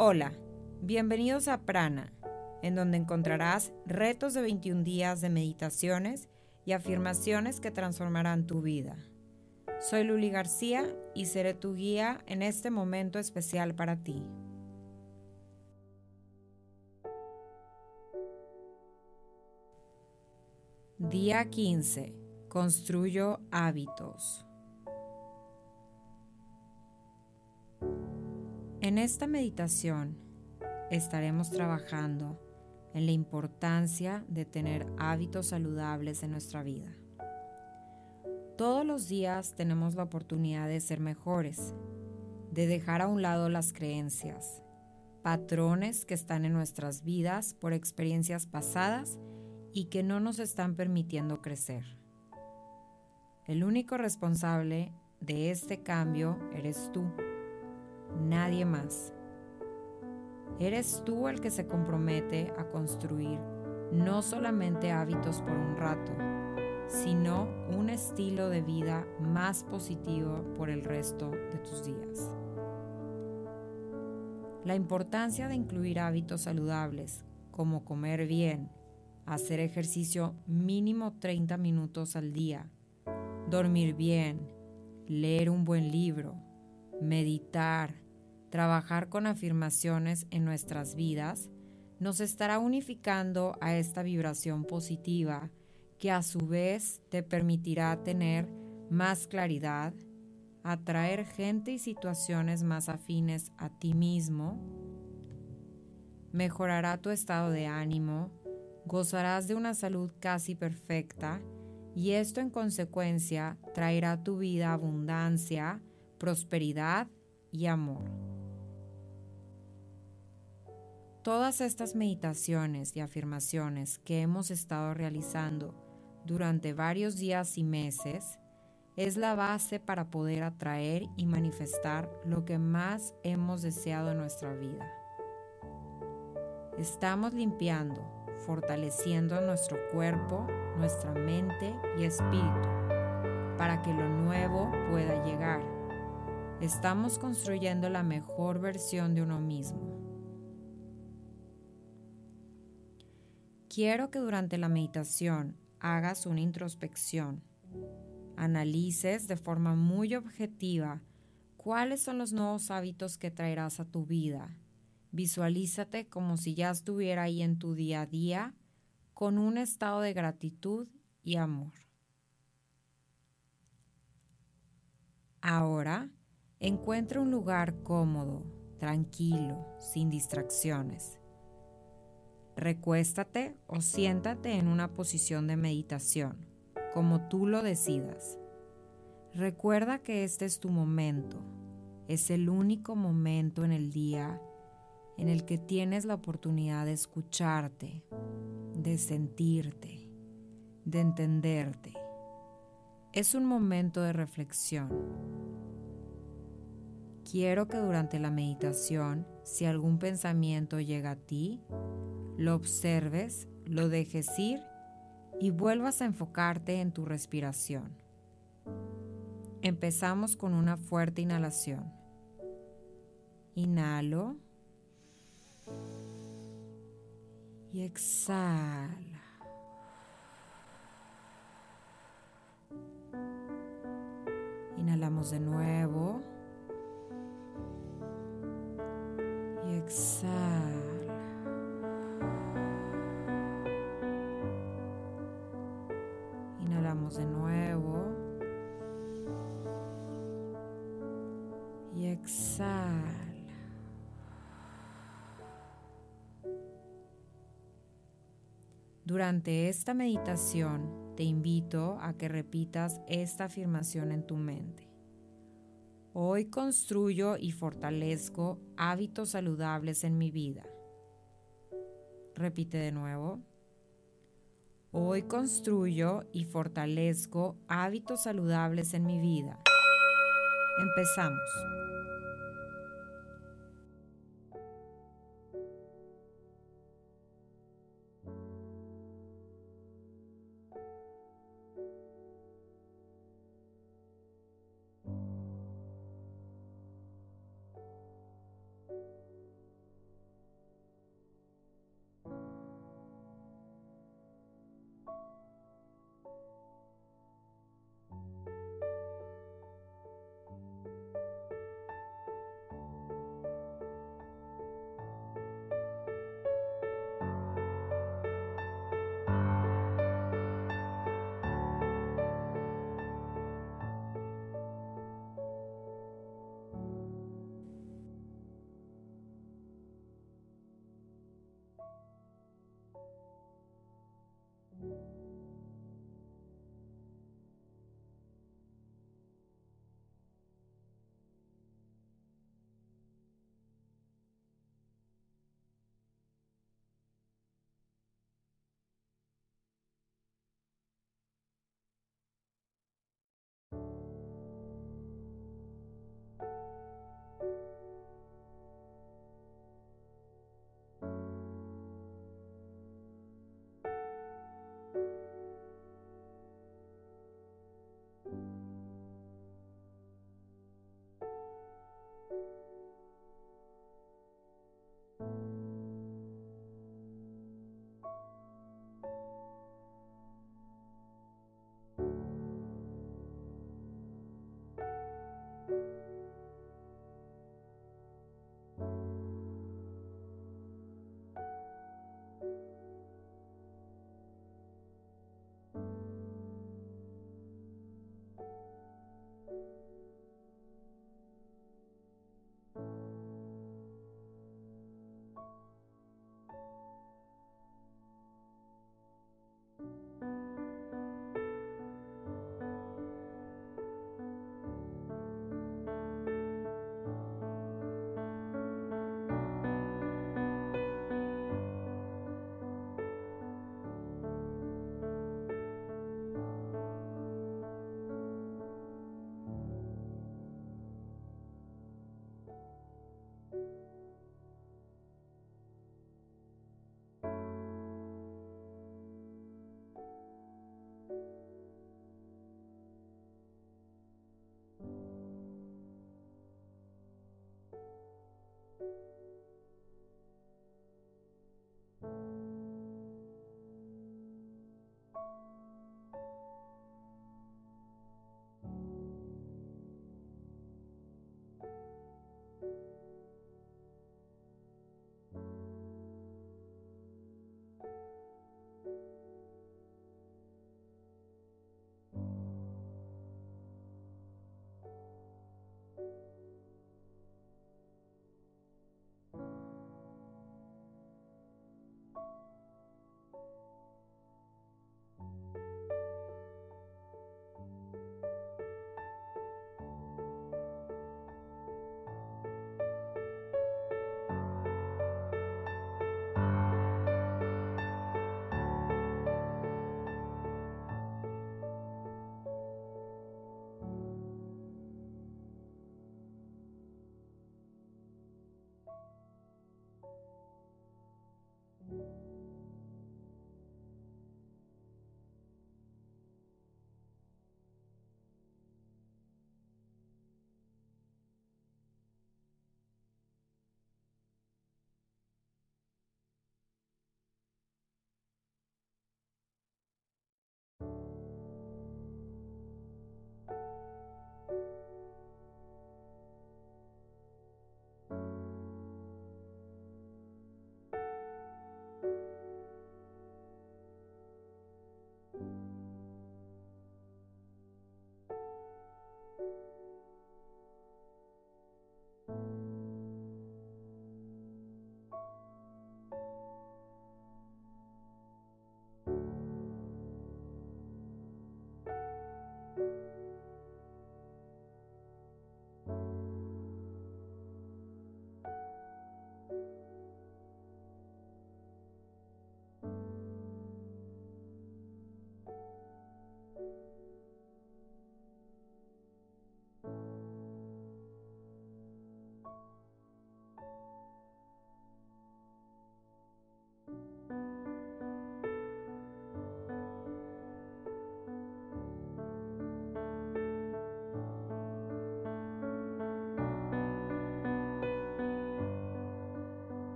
Hola, bienvenidos a Prana, en donde encontrarás retos de 21 días de meditaciones y afirmaciones que transformarán tu vida. Soy Luli García y seré tu guía en este momento especial para ti. Día 15. Construyo hábitos. En esta meditación estaremos trabajando en la importancia de tener hábitos saludables en nuestra vida. Todos los días tenemos la oportunidad de ser mejores, de dejar a un lado las creencias, patrones que están en nuestras vidas por experiencias pasadas y que no nos están permitiendo crecer. El único responsable de este cambio eres tú nadie más. Eres tú el que se compromete a construir no solamente hábitos por un rato, sino un estilo de vida más positivo por el resto de tus días. La importancia de incluir hábitos saludables como comer bien, hacer ejercicio mínimo 30 minutos al día, dormir bien, leer un buen libro, meditar, trabajar con afirmaciones en nuestras vidas, nos estará unificando a esta vibración positiva que a su vez te permitirá tener más claridad, atraer gente y situaciones más afines a ti mismo, mejorará tu estado de ánimo, gozarás de una salud casi perfecta y esto en consecuencia traerá a tu vida abundancia, prosperidad y amor. Todas estas meditaciones y afirmaciones que hemos estado realizando durante varios días y meses es la base para poder atraer y manifestar lo que más hemos deseado en nuestra vida. Estamos limpiando, fortaleciendo nuestro cuerpo, nuestra mente y espíritu para que lo nuevo pueda llegar. Estamos construyendo la mejor versión de uno mismo Quiero que durante la meditación hagas una introspección. Analices de forma muy objetiva cuáles son los nuevos hábitos que traerás a tu vida. Visualízate como si ya estuviera ahí en tu día a día con un estado de gratitud y amor. Ahora, encuentra un lugar cómodo, tranquilo, sin distracciones. Recuéstate o siéntate en una posición de meditación, como tú lo decidas. Recuerda que este es tu momento, es el único momento en el día en el que tienes la oportunidad de escucharte, de sentirte, de entenderte. Es un momento de reflexión. Quiero que durante la meditación, si algún pensamiento llega a ti, lo observes, lo dejes ir y vuelvas a enfocarte en tu respiración. Empezamos con una fuerte inhalación. Inhalo y exhala. Inhalamos de nuevo exhala. de nuevo. Y exhala. Durante esta meditación te invito a que repitas esta afirmación en tu mente. Hoy construyo y fortalezco hábitos saludables en mi vida. Repite de nuevo. Hoy construyo y fortalezco hábitos saludables en mi vida. Empezamos.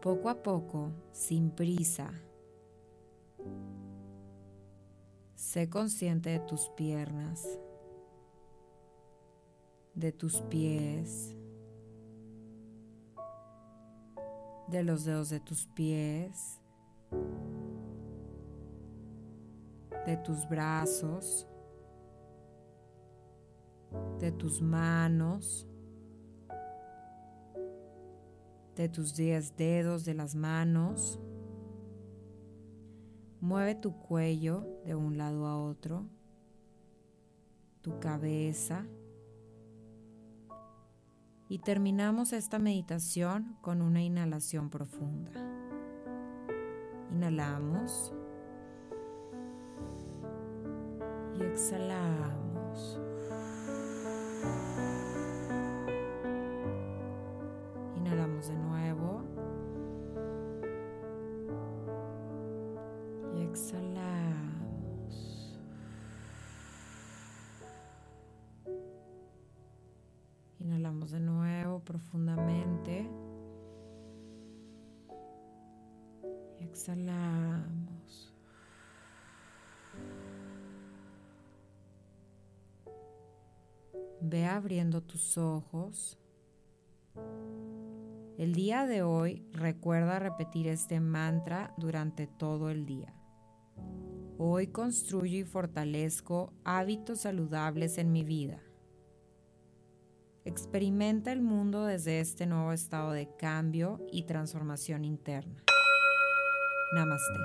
Poco a poco, sin prisa, sé consciente de tus piernas, de tus pies, de los dedos de tus pies, de tus brazos, de tus manos, de tus 10 dedos de las manos. Mueve tu cuello de un lado a otro, tu cabeza. Y terminamos esta meditación con una inhalación profunda. Inhalamos y exhalamos. Exhalamos. Ve abriendo tus ojos. El día de hoy recuerda repetir este mantra durante todo el día. Hoy construyo y fortalezco hábitos saludables en mi vida. Experimenta el mundo desde este nuevo estado de cambio y transformación interna. Namaste.